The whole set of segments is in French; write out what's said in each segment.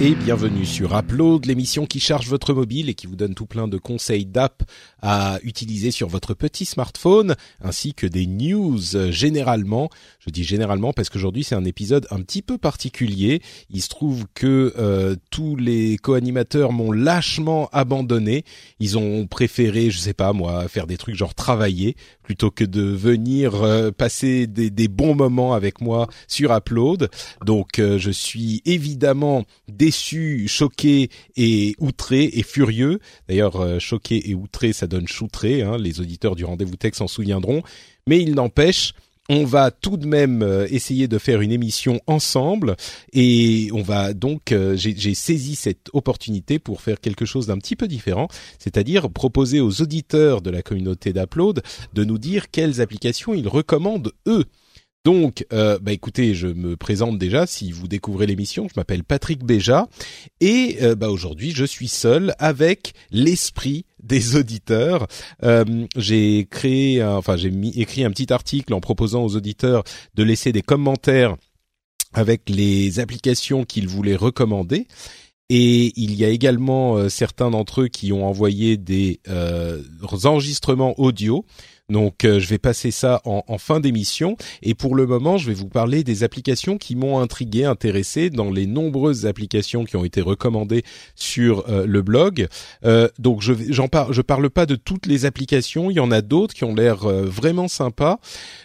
Et bienvenue sur Upload, l'émission qui charge votre mobile et qui vous donne tout plein de conseils d'app à utiliser sur votre petit smartphone, ainsi que des news euh, généralement. Je dis généralement parce qu'aujourd'hui c'est un épisode un petit peu particulier. Il se trouve que euh, tous les co-animateurs m'ont lâchement abandonné. Ils ont préféré, je sais pas moi, faire des trucs genre travailler plutôt que de venir euh, passer des, des, bons moments avec moi sur Upload. Donc je suis évidemment déçu, choqué et outré et furieux. D'ailleurs, euh, choqué et outré, ça donne choutré. Hein, les auditeurs du rendez-vous tech s'en souviendront. Mais il n'empêche, on va tout de même euh, essayer de faire une émission ensemble et on va donc euh, j'ai saisi cette opportunité pour faire quelque chose d'un petit peu différent, c'est-à-dire proposer aux auditeurs de la communauté d'Upload de nous dire quelles applications ils recommandent eux donc, euh, bah écoutez, je me présente déjà. Si vous découvrez l'émission, je m'appelle Patrick Béja et euh, bah aujourd'hui, je suis seul avec l'esprit des auditeurs. Euh, j'ai créé, enfin j'ai écrit un petit article en proposant aux auditeurs de laisser des commentaires avec les applications qu'ils voulaient recommander. Et il y a également certains d'entre eux qui ont envoyé des enregistrements audio donc euh, je vais passer ça en, en fin d'émission et pour le moment je vais vous parler des applications qui m'ont intrigué, intéressé dans les nombreuses applications qui ont été recommandées sur euh, le blog. Euh, donc je j'en parle, je parle pas de toutes les applications, il y en a d'autres qui ont l'air vraiment sympas,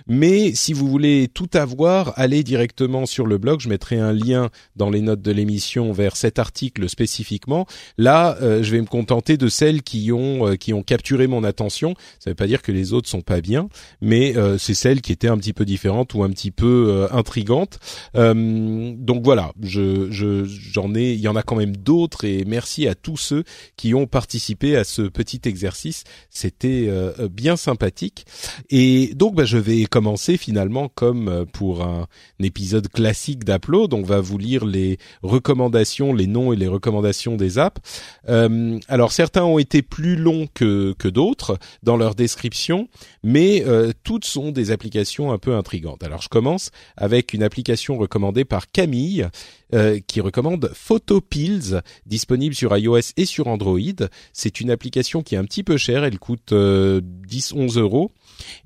mais si vous voulez tout avoir, allez directement sur le blog. Je mettrai un lien dans les notes de l'émission vers cet article spécifiquement. Là, je vais me contenter de celles qui ont qui ont capturé mon attention. Ça ne veut pas dire que les autres sont pas bien, mais euh, c'est celle qui était un petit peu différente ou un petit peu euh, intrigante. Euh, donc voilà, je j'en ai, il y en a quand même d'autres et merci à tous ceux qui ont participé à ce petit exercice. C'était bien sympathique. Et donc bah, je vais commencer finalement comme pour un, épisode classique d'Upload. On va vous lire les recommandations, les noms et les recommandations des apps. alors certains ont été plus longs que, que d'autres dans leur description mais euh, toutes sont des applications un peu intrigantes. Alors je commence avec une application recommandée par Camille euh, qui recommande Photopills, disponible sur iOS et sur Android. C'est une application qui est un petit peu chère, elle coûte 10-11 euh, euros.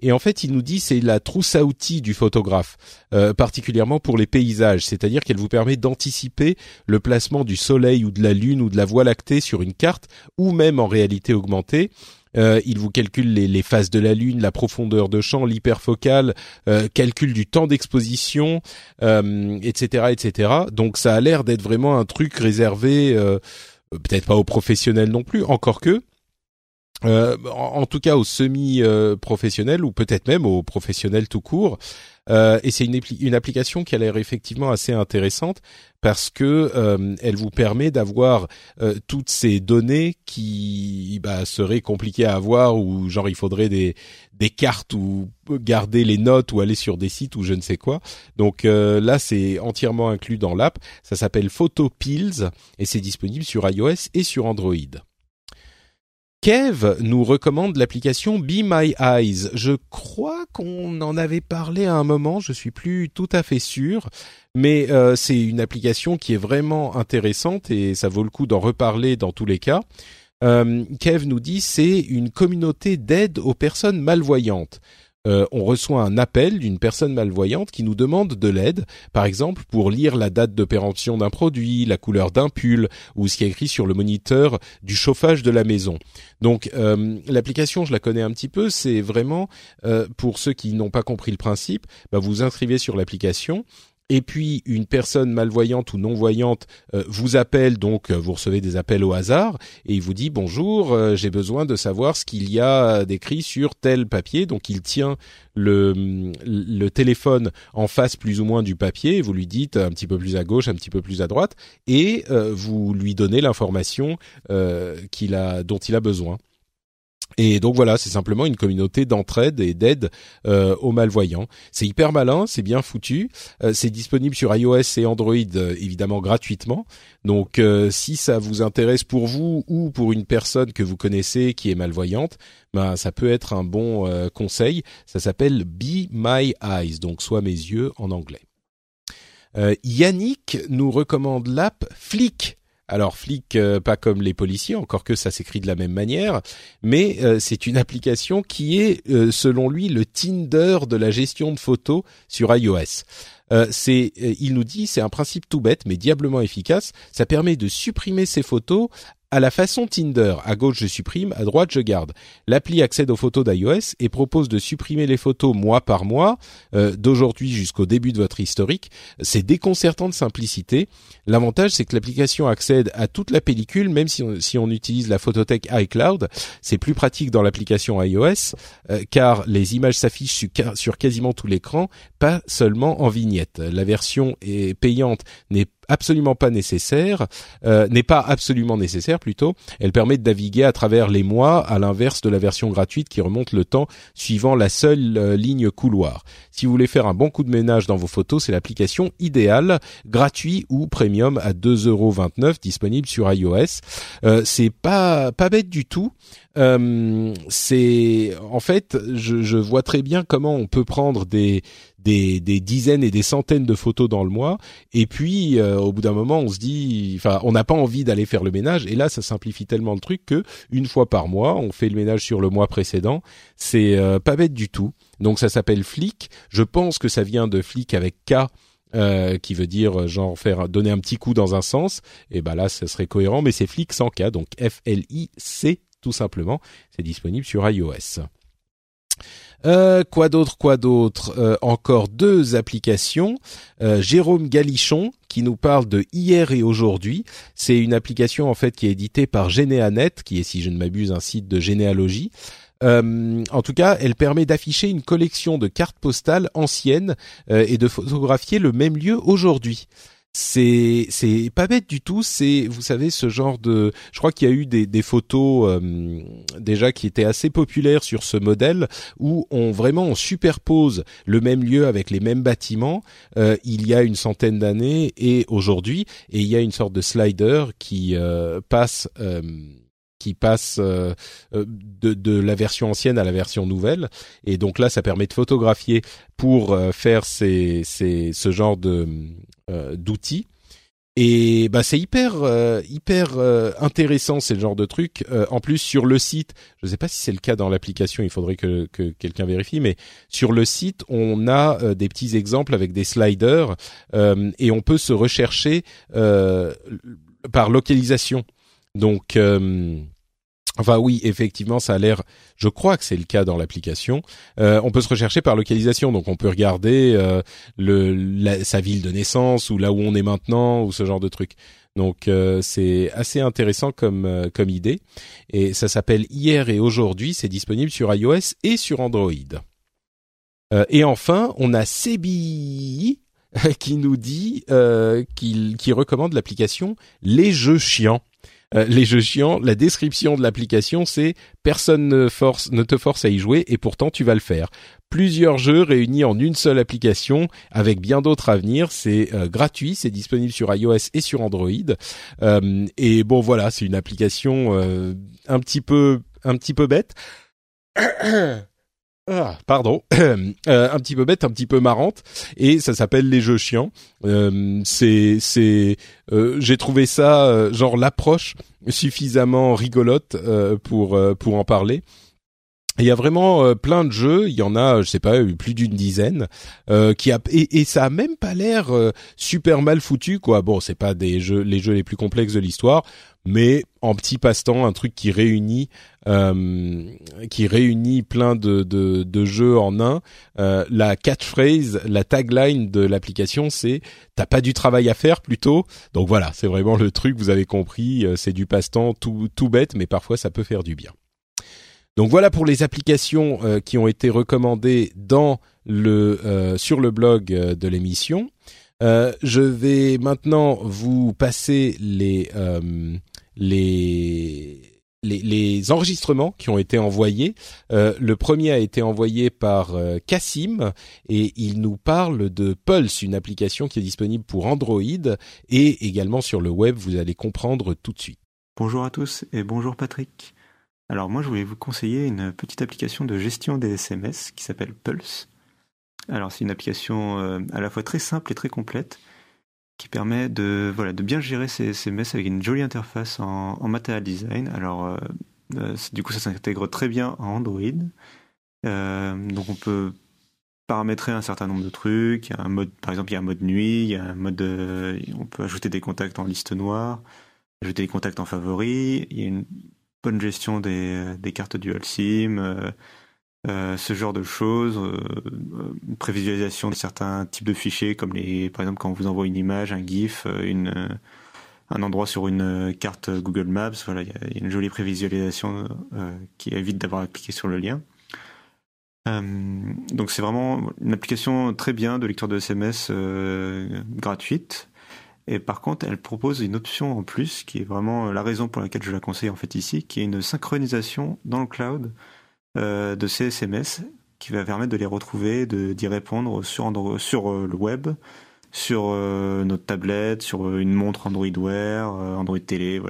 Et en fait, il nous dit c'est la trousse à outils du photographe, particulièrement pour les paysages, c'est-à-dire qu'elle vous permet d'anticiper le placement du soleil ou de la lune ou de la voie lactée sur une carte ou même en réalité augmentée euh, il vous calcule les, phases de la lune, la profondeur de champ, l'hyperfocale, euh, calcul du temps d'exposition, euh, etc., etc. Donc ça a l'air d'être vraiment un truc réservé, euh, peut-être pas aux professionnels non plus, encore que. En, tout cas aux semi-professionnels ou peut-être même aux professionnels tout court, euh, et c'est une, une, application qui a l'air effectivement assez intéressante parce que euh, elle vous permet d'avoir euh, toutes ces données qui bah, seraient compliquées à avoir ou genre il faudrait des, des cartes ou garder les notes ou aller sur des sites ou je ne sais quoi. Donc là c'est entièrement inclus dans l'app. Ça s'appelle PhotoPills et c'est disponible sur iOS et sur Android. Kev nous recommande l'application Be My Eyes. Je crois qu'on en avait parlé à un moment, je suis plus tout à fait sûr, mais euh, c'est une application qui est vraiment intéressante et ça vaut le coup d'en reparler dans tous les cas. Euh, Kev nous dit c'est une communauté d'aide aux personnes malvoyantes. Euh, on reçoit un appel d'une personne malvoyante qui nous demande de l'aide, par exemple pour lire la date de péremption d'un produit, la couleur d'un pull ou ce qui est écrit sur le moniteur du chauffage de la maison. Donc euh, l'application, je la connais un petit peu, c'est vraiment euh, pour ceux qui n'ont pas compris le principe, bah, vous inscrivez sur l'application et puis une personne malvoyante ou non voyante euh, vous appelle, donc euh, vous recevez des appels au hasard, et il vous dit bonjour, euh, j'ai besoin de savoir ce qu'il y a d'écrit sur tel papier. Donc il tient le, le téléphone en face plus ou moins du papier, vous lui dites un petit peu plus à gauche, un petit peu plus à droite, et vous lui donnez l'information dont il a besoin. Et donc voilà, c'est simplement une communauté d'entraide et d'aide euh, aux malvoyants. C'est hyper malin, c'est bien foutu. Euh, c'est disponible sur iOS et Android euh, évidemment gratuitement. Donc si ça vous intéresse pour vous ou pour une personne que vous connaissez qui est malvoyante, ben ça peut être un bon conseil. Ça s'appelle Be My Eyes, donc soit mes yeux en anglais. Yannick nous recommande l'app Flick alors flic, euh, pas comme les policiers, encore que ça s'écrit de la même manière, mais euh, c'est une application qui est, euh, selon lui, le Tinder de la gestion de photos sur iOS. c'est, il nous dit, c'est un principe tout bête mais diablement efficace. Ça permet de supprimer ses photos à la façon Tinder. À gauche, je supprime, à droite, je garde. L'appli accède aux photos d'iOS et propose de supprimer les photos mois par mois, euh, d'aujourd'hui jusqu'au début de votre historique. C'est déconcertant de simplicité. L'avantage, c'est que l'application accède à toute la pellicule, même si on, si on utilise la photothèque iCloud. C'est plus pratique dans l'application iOS, euh, car les images s'affichent sur, sur quasiment tout l'écran, pas seulement en vignette. La version est payante n'est absolument pas nécessaire, euh, n'est pas absolument nécessaire plutôt. Elle permet de naviguer à travers les mois, à l'inverse de la version gratuite qui remonte le temps suivant la seule euh, ligne couloir. Si vous voulez faire un bon coup de ménage dans vos photos, c'est l'application idéale, gratuit ou premium à 2,29€ disponible sur iOS. Euh, c'est pas pas bête du tout. Euh, c'est en fait, je, je, vois très bien comment on peut prendre des des, des dizaines et des centaines de photos dans le mois, et puis euh, au bout d'un moment, on se dit, enfin, on n'a pas envie d'aller faire le ménage, et là, ça simplifie tellement le truc que une fois par mois, on fait le ménage sur le mois précédent. C'est euh, pas bête du tout. Donc ça s'appelle Flick. Je pense que ça vient de Flick avec K. Euh, qui veut dire genre faire donner un petit coup dans un sens et ben là ça serait cohérent mais c'est Flick sans K donc F L I C tout simplement c'est disponible sur iOS euh, quoi d'autre, quoi d'autre? Euh, Encore deux applications. Euh, Jérôme Galichon qui nous parle de hier et aujourd'hui. C'est une application en fait qui est éditée par Généanet, qui est si je ne m'abuse un site de généalogie. En tout cas, elle permet d'afficher une collection de cartes postales anciennes et de photographier le même lieu aujourd'hui c'est c'est pas bête du tout. C'est vous savez ce genre de. Je crois qu'il y a eu des, des photos euh, déjà qui étaient assez populaires sur ce modèle où on vraiment on superpose le même lieu avec les mêmes bâtiments. Euh, il y a une centaine d'années et aujourd'hui et il y a une sorte de slider qui euh, passe qui passe euh, euh, de, la version ancienne à la version nouvelle. Et donc là, ça permet de photographier pour euh, faire ces, ces, ce genre de d'outils. Et bah c'est hyper hyper intéressant c'est le genre de truc. en plus sur le site, je ne sais pas si c'est le cas dans l'application, il faudrait que, que quelqu'un vérifie, mais sur le site on a des petits exemples avec des sliders et on peut se rechercher par localisation. Donc Enfin oui, effectivement, ça a l'air. Je crois que c'est le cas dans l'application. Euh, on peut se rechercher par localisation, donc on peut regarder euh, sa ville de naissance ou là où on est maintenant ou ce genre de truc. Donc euh, c'est assez intéressant comme comme idée. Et ça s'appelle hier et aujourd'hui. C'est disponible sur iOS et sur Android. et enfin, on a Sebi qui nous dit qu'il qui recommande l'application Les Jeux Chiants. Euh, les jeux chiants, la description de l'application c'est personne ne force ne te force à y jouer et pourtant tu vas le faire. Plusieurs jeux réunis en une seule application avec bien d'autres à venir. C'est euh, gratuit, c'est disponible sur iOS et sur Android. Euh, et bon voilà, c'est une application un petit peu un petit peu bête. Ah, pardon, euh, un petit peu bête, un petit peu marrante, et ça s'appelle les jeux chiants. Euh, c'est, c'est, euh, j'ai trouvé ça genre l'approche suffisamment rigolote pour pour en parler. Il y a vraiment euh, plein de jeux, il y en a, je sais pas, plus d'une dizaine, euh, qui a et, ça a même pas l'air euh, super mal foutu quoi. Bon, c'est pas des jeux, les jeux les plus complexes de l'histoire, mais en petit passe-temps, un truc qui réunit, qui réunit plein de, de, de jeux en un. la catchphrase, la tagline de l'application, c'est "T'as pas du travail à faire plutôt". Donc voilà, c'est vraiment le truc. Vous avez compris, c'est du passe-temps tout tout bête, mais parfois ça peut faire du bien. Donc voilà pour les applications euh, qui ont été recommandées dans le euh, sur le blog euh, de l'émission. je vais maintenant vous passer les les enregistrements qui ont été envoyés. le premier a été envoyé par Cassim et il nous parle de Pulse, une application qui est disponible pour Android et également sur le web. Vous allez comprendre tout de suite. Bonjour à tous et bonjour Patrick. Alors moi je voulais vous conseiller une petite application de gestion des SMS qui s'appelle Pulse. Alors c'est une application euh, à la fois très simple et très complète qui permet de, bien gérer ses SMS avec une jolie interface en, Material Design. Alors euh, euh, du coup ça s'intègre très bien en Android. donc on peut paramétrer un certain nombre de trucs. Par exemple, il y a un mode nuit, il y a un mode, on peut ajouter des contacts en liste noire, ajouter des contacts en favoris. Il y a une bonne gestion des, des cartes dual SIM, euh, euh, ce genre de choses, euh, prévisualisation de certains types de fichiers, comme les, par exemple quand on vous envoie une image, un GIF, un endroit sur une carte Google Maps, voilà, il y, a une jolie prévisualisation qui évite d'avoir à cliquer sur le lien. donc c'est vraiment une application très bien de lecture de SMS gratuite et par contre, elle propose une option en plus, qui est vraiment la raison pour laquelle je la conseille en fait ici, qui est une synchronisation dans le cloud euh, de ces SMS, qui va permettre de les retrouver, d'y répondre sur sur euh, le web, sur euh, notre tablette, sur une montre Android Wear, Android Télé,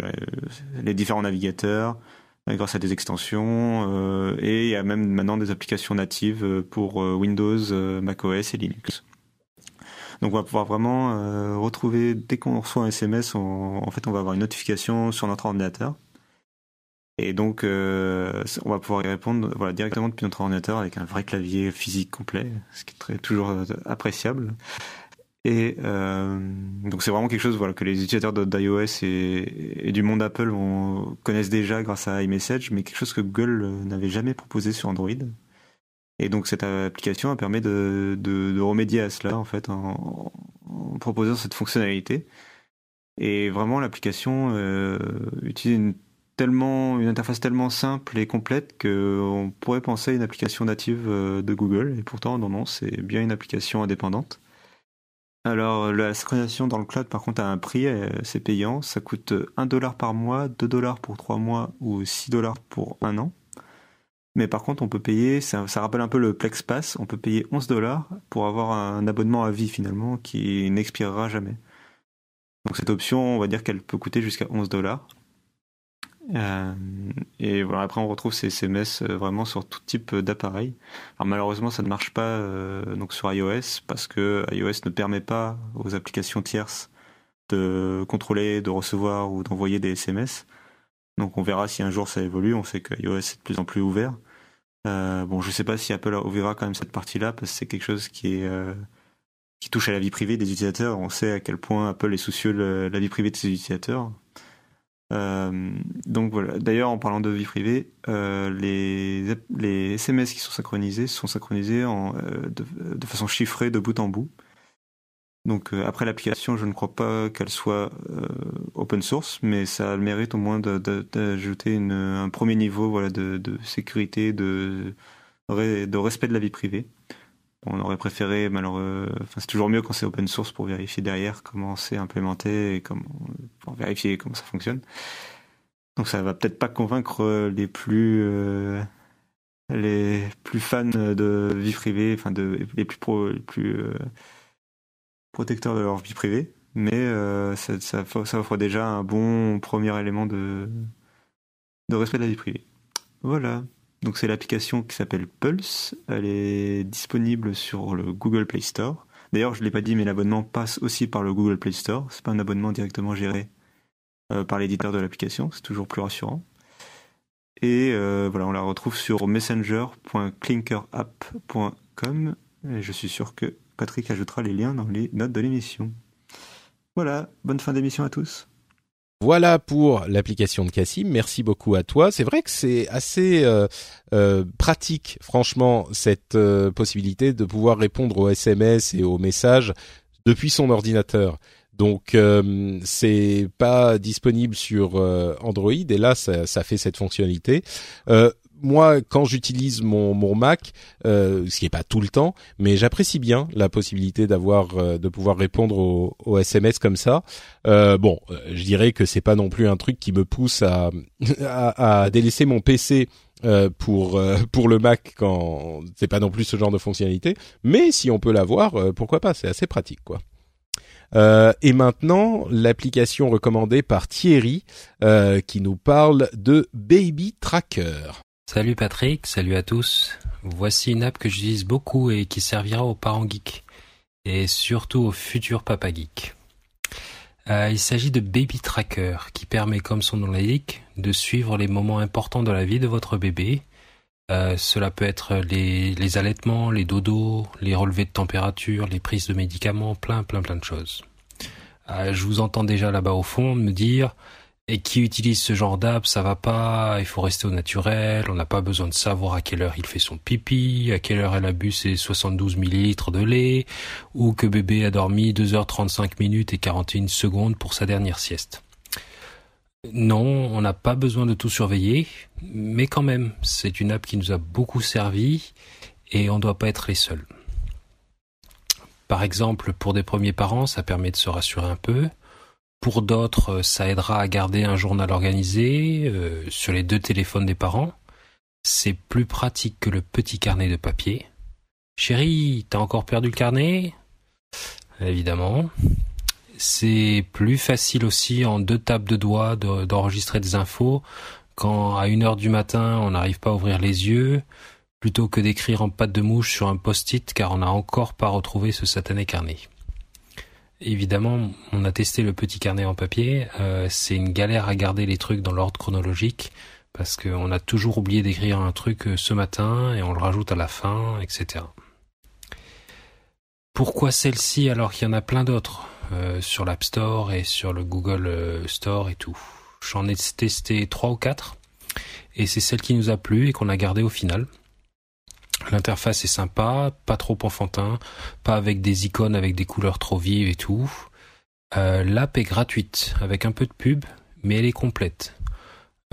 les différents navigateurs, grâce à des extensions, et il y a même maintenant des applications natives pour Windows, macOS et Linux. Donc on va pouvoir vraiment euh, retrouver, dès qu'on reçoit un SMS, en fait on va avoir une notification sur notre ordinateur. Et donc euh, on va pouvoir y répondre directement depuis notre ordinateur avec un vrai clavier physique complet, ce qui est toujours euh, appréciable. Et donc c'est vraiment quelque chose que les utilisateurs d'iOS et, du monde Apple connaissent déjà grâce à iMessage, mais quelque chose que Google n'avait jamais proposé sur Android. Et donc cette application permet de, de, remédier à cela en fait en, proposant cette fonctionnalité. Et vraiment l'application euh, utilise une, tellement, une interface tellement simple et complète qu'on pourrait penser à une application native euh, de Google. Et pourtant non non c'est bien une application indépendante. Alors la synchronisation dans le cloud par contre a un prix, euh, c'est payant, ça coûte 1 dollar par mois, 2 dollars pour 3 mois ou 6 dollars pour un an. Mais par contre, on peut payer, ça, rappelle un peu le Plex Pass, on peut payer 11 dollars pour avoir un abonnement à vie finalement qui n'expirera jamais. Donc cette option, on va dire qu'elle peut coûter jusqu'à 11 dollars. Euh, et voilà, après on retrouve ces SMS euh, vraiment sur tout type d'appareil. Alors malheureusement, ça ne marche pas euh, sur iOS parce que iOS ne permet pas aux applications tierces de contrôler, de recevoir ou d'envoyer des SMS. Donc on verra si un jour ça évolue. On sait que iOS est de plus en plus ouvert. Euh, bon, je sais pas si Apple ouvrira quand même cette partie-là parce que c'est quelque chose qui est euh, qui touche à la vie privée des utilisateurs. On sait à quel point Apple est soucieux de la vie privée de ses utilisateurs. Euh, donc voilà. D'ailleurs, en parlant de vie privée, les, les SMS qui sont synchronisés sont synchronisés en, de, façon chiffrée de bout en bout. Donc euh, après l'application, je ne crois pas qu'elle soit euh, open source, mais ça le mérite au moins d'ajouter un premier niveau voilà, de, de sécurité, de, de respect de la vie privée. On aurait préféré, malheureusement, enfin, c'est toujours mieux quand c'est open source pour vérifier derrière comment c'est implémenté et comment, pour vérifier comment ça fonctionne. Donc ça va peut-être pas convaincre les plus euh, les plus fans de vie privée, enfin de les plus pro, les plus euh, protecteurs de leur vie privée, mais euh, ça, offre déjà un bon premier élément de, de respect de la vie privée. Voilà. Donc c'est l'application qui s'appelle Pulse. Elle est disponible sur le Google Play Store. D'ailleurs, je ne l'ai pas dit, mais l'abonnement passe aussi par le Google Play Store. C'est pas un abonnement directement géré euh, par l'éditeur de l'application. C'est toujours plus rassurant. Et euh, voilà, on la retrouve sur messenger.clinkerapp.com. Et je suis sûr que Patrick ajoutera les liens dans les notes de l'émission. Voilà, bonne fin d'émission à tous. Voilà pour l'application de Cassim. Merci beaucoup à toi. C'est vrai que c'est assez euh, euh, pratique, franchement, cette euh, possibilité de pouvoir répondre aux SMS et aux messages depuis son ordinateur. Donc c'est pas disponible sur Android et là ça, fait cette fonctionnalité moi, quand j'utilise mon, Mac, euh, ce qui est pas tout le temps, mais j'apprécie bien la possibilité d'avoir euh, de pouvoir répondre aux, SMS comme ça. Euh, bon, je dirais que c'est pas non plus un truc qui me pousse à, à, délaisser mon PC pour pour le Mac quand c'est pas non plus ce genre de fonctionnalité. Mais si on peut l'avoir, pourquoi pas C'est assez pratique, quoi. et maintenant, l'application recommandée par Thierry qui nous parle de Baby Tracker. Salut Patrick, salut à tous. Voici une app que j'utilise beaucoup et qui servira aux parents geeks et surtout aux futurs papa geeks. Euh, il s'agit de Baby Tracker qui permet, comme son nom l'indique, de suivre les moments importants de la vie de votre bébé. Euh, cela peut être les, allaitements, les dodos, les relevés de température, les prises de médicaments, plein plein plein de choses. Euh, je vous entends déjà là-bas au fond me dire et qui utilise ce genre d'app, ça va pas, il faut rester au naturel, on n'a pas besoin de savoir à quelle heure il fait son pipi, à quelle heure elle a bu ses 72 millilitres de lait, ou que bébé a dormi 2h35 minutes et 41 secondes pour sa dernière sieste. Non, on n'a pas besoin de tout surveiller, mais quand même, c'est une app qui nous a beaucoup servi et on ne doit pas être les seuls. Par exemple, pour des premiers parents, ça permet de se rassurer un peu. Pour d'autres, euh, ça aidera à garder un journal organisé euh, sur les deux téléphones des parents. C'est plus pratique que le petit carnet de papier. Chérie, t'as encore perdu le carnet? Évidemment. C'est plus facile aussi en deux tapes de doigts d'enregistrer des infos quand à une heure du matin on n'arrive pas à ouvrir les yeux plutôt que d'écrire en pâte de mouche sur un post-it car on n'a encore pas retrouvé ce satané carnet évidemment, on a testé le petit carnet en papier. Euh, c'est une galère à garder les trucs dans l'ordre chronologique parce qu'on a toujours oublié d'écrire un truc euh, ce matin et on le rajoute à la fin, etc. Pourquoi celle-ci alors qu'il y en a plein d'autres euh, sur l'App Store et sur le Google Store et tout? J'en ai testé trois ou quatre et c'est celle qui nous a plu et qu'on a gardé au final. L'interface est sympa, pas trop enfantin, pas avec des icônes avec des couleurs trop vives et tout. Euh, L'app est gratuite, avec un peu de pub, mais elle est complète.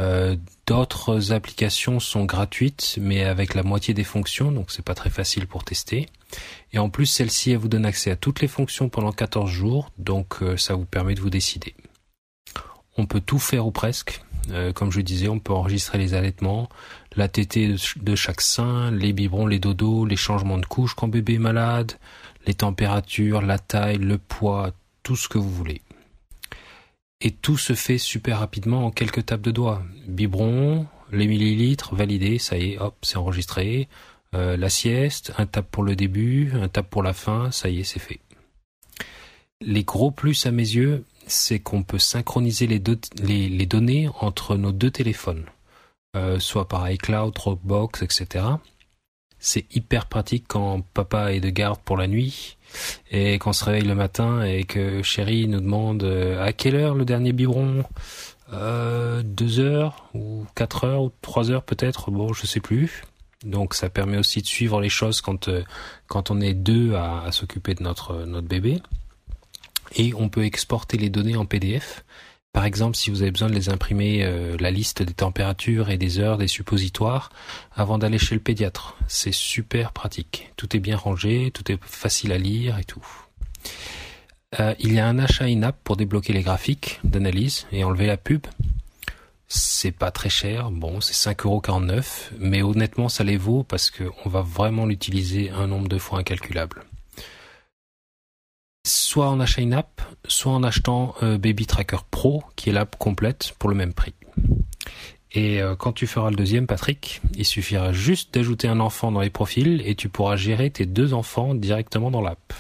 Euh, D'autres applications sont gratuites, mais avec la moitié des fonctions, donc c'est pas très facile pour tester. Et en plus, celle-ci, elle vous donne accès à toutes les fonctions pendant 14 jours, donc euh, ça vous permet de vous décider. On peut tout faire ou presque. Euh, comme je disais, on peut enregistrer les allaitements, la tétée de chaque sein, les biberons, les dodos, les changements de couche quand bébé est malade, les températures, la taille, le poids, tout ce que vous voulez. Et tout se fait super rapidement en quelques tapes de doigts. Biberon, les millilitres, validé, ça y est, hop, c'est enregistré. Euh, la sieste, un tape pour le début, un tape pour la fin, ça y est, c'est fait. Les gros plus à mes yeux, c'est qu'on peut synchroniser les, données entre nos deux téléphones, euh, soit par iCloud, Dropbox, etc. C'est hyper pratique quand papa est de garde pour la nuit et qu'on se réveille le matin et que chérie nous demande euh, à quelle heure le dernier biberon? Euh, deux heures ou quatre heures ou trois heures peut-être? Bon je sais plus. Donc ça permet aussi de suivre les choses quand quand on est deux à, à s'occuper de notre bébé et on peut exporter les données en PDF. Par exemple, si vous avez besoin de les imprimer, euh, la liste des températures et des heures des suppositoires avant d'aller chez le pédiatre. C'est super pratique. Tout est bien rangé, tout est facile à lire et tout. Euh, il y a un achat in-app pour débloquer les graphiques d'analyse et enlever la pub. C'est pas très cher, bon, c'est 5,49€, mais honnêtement, ça les vaut parce qu'on va vraiment l'utiliser un nombre de fois incalculable soit en achetant une app, soit en achetant euh, Baby Tracker Pro, qui est l'app complète pour le même prix. Et euh, quand tu feras le deuxième, Patrick, il suffira juste d'ajouter un enfant dans les profils et tu pourras gérer tes deux enfants directement dans l'app.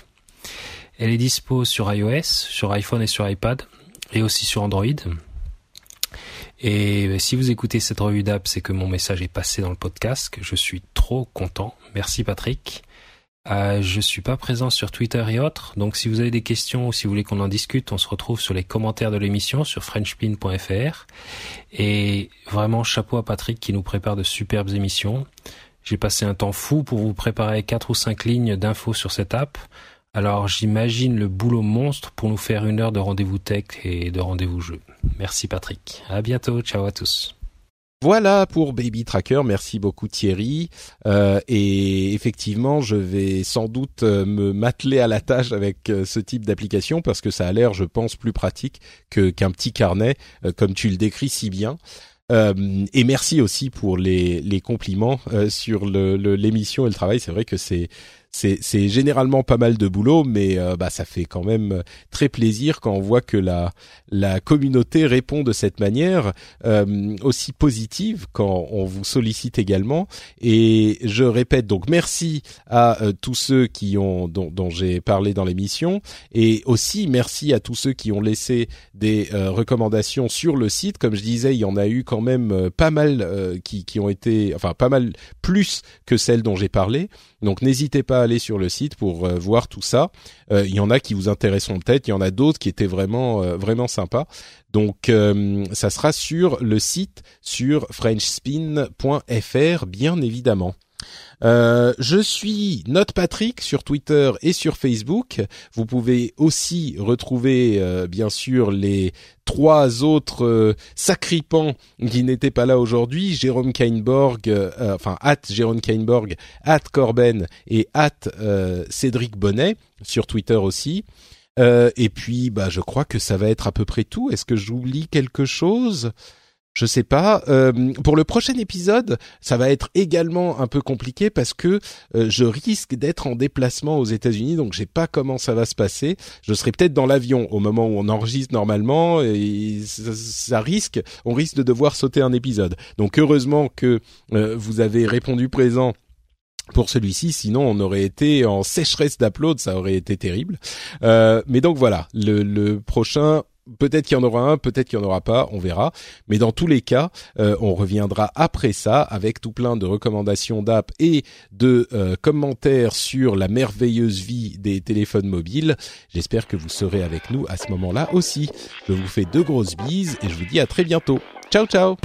Elle est dispo sur iOS, sur iPhone et sur iPad, et aussi sur Android. Et si vous écoutez cette revue d'app, c'est que mon message est passé dans le podcast, je suis trop content. Merci Patrick. Euh, je suis pas présent sur Twitter et autres, donc si vous avez des questions ou si vous voulez qu'on en discute, on se retrouve sur les commentaires de l'émission sur frenchpin.fr. Et vraiment chapeau à Patrick qui nous prépare de superbes émissions. J'ai passé un temps fou pour vous préparer quatre ou cinq lignes d'infos sur cette app. Alors j'imagine le boulot monstre pour nous faire une heure de rendez-vous tech et de rendez-vous jeu. Merci Patrick. À bientôt. Ciao à tous. Voilà pour Baby Tracker. Merci beaucoup Thierry. Euh, et effectivement, je vais sans doute euh, me m'atteler à la tâche avec euh, ce type d'application parce que ça a l'air, je pense, plus pratique que qu'un petit carnet, comme tu le décris si bien. et merci aussi pour les, compliments sur l'émission et le travail. C'est vrai que c'est c'est généralement pas mal de boulot, mais euh, bah ça fait quand même très plaisir quand on voit que la la communauté répond de cette manière euh, aussi positive quand on vous sollicite également. Et je répète donc merci à euh, tous ceux qui ont dont, dont j'ai parlé dans l'émission et aussi merci à tous ceux qui ont laissé des recommandations sur le site. Comme je disais, il y en a eu quand même pas mal qui qui ont été enfin pas mal plus que celles dont j'ai parlé. Donc n'hésitez pas aller sur le site pour euh, voir tout ça. Euh, il y en a qui vous intéresseront peut-être, il y en a d'autres qui étaient vraiment euh, vraiment sympas. Donc ça sera sur le site sur frenchspin.fr bien évidemment. Euh, je suis Note Patrick sur Twitter et sur Facebook. Vous pouvez aussi retrouver euh, bien sûr les trois autres euh, sacripants qui n'étaient pas là aujourd'hui, Jérôme Kainborg, euh, enfin at Jérôme Kainborg, at Corben et at Cédric Bonnet sur Twitter aussi. et puis, bah, je crois que ça va être à peu près tout. Est-ce que j'oublie quelque chose? Je sais pas. Euh, pour le prochain épisode, ça va être également un peu compliqué parce que euh, je risque d'être en déplacement aux États-Unis, donc je sais pas comment ça va se passer. Je serai peut-être dans l'avion au moment où on enregistre normalement et ça, risque, on risque de devoir sauter un épisode. Donc heureusement que euh, vous avez répondu présent pour celui-ci, sinon on aurait été en sécheresse d'upload, ça aurait été terrible. mais donc voilà, le, le prochain, Peut-être qu'il y en aura un, peut-être qu'il y en aura pas, on verra. Mais dans tous les cas, euh, on reviendra après ça avec tout plein de recommandations d'app et de euh, commentaires sur la merveilleuse vie des téléphones mobiles. J'espère que vous serez avec nous à ce moment-là aussi. Je vous fais deux grosses bises et je vous dis à très bientôt. Ciao ciao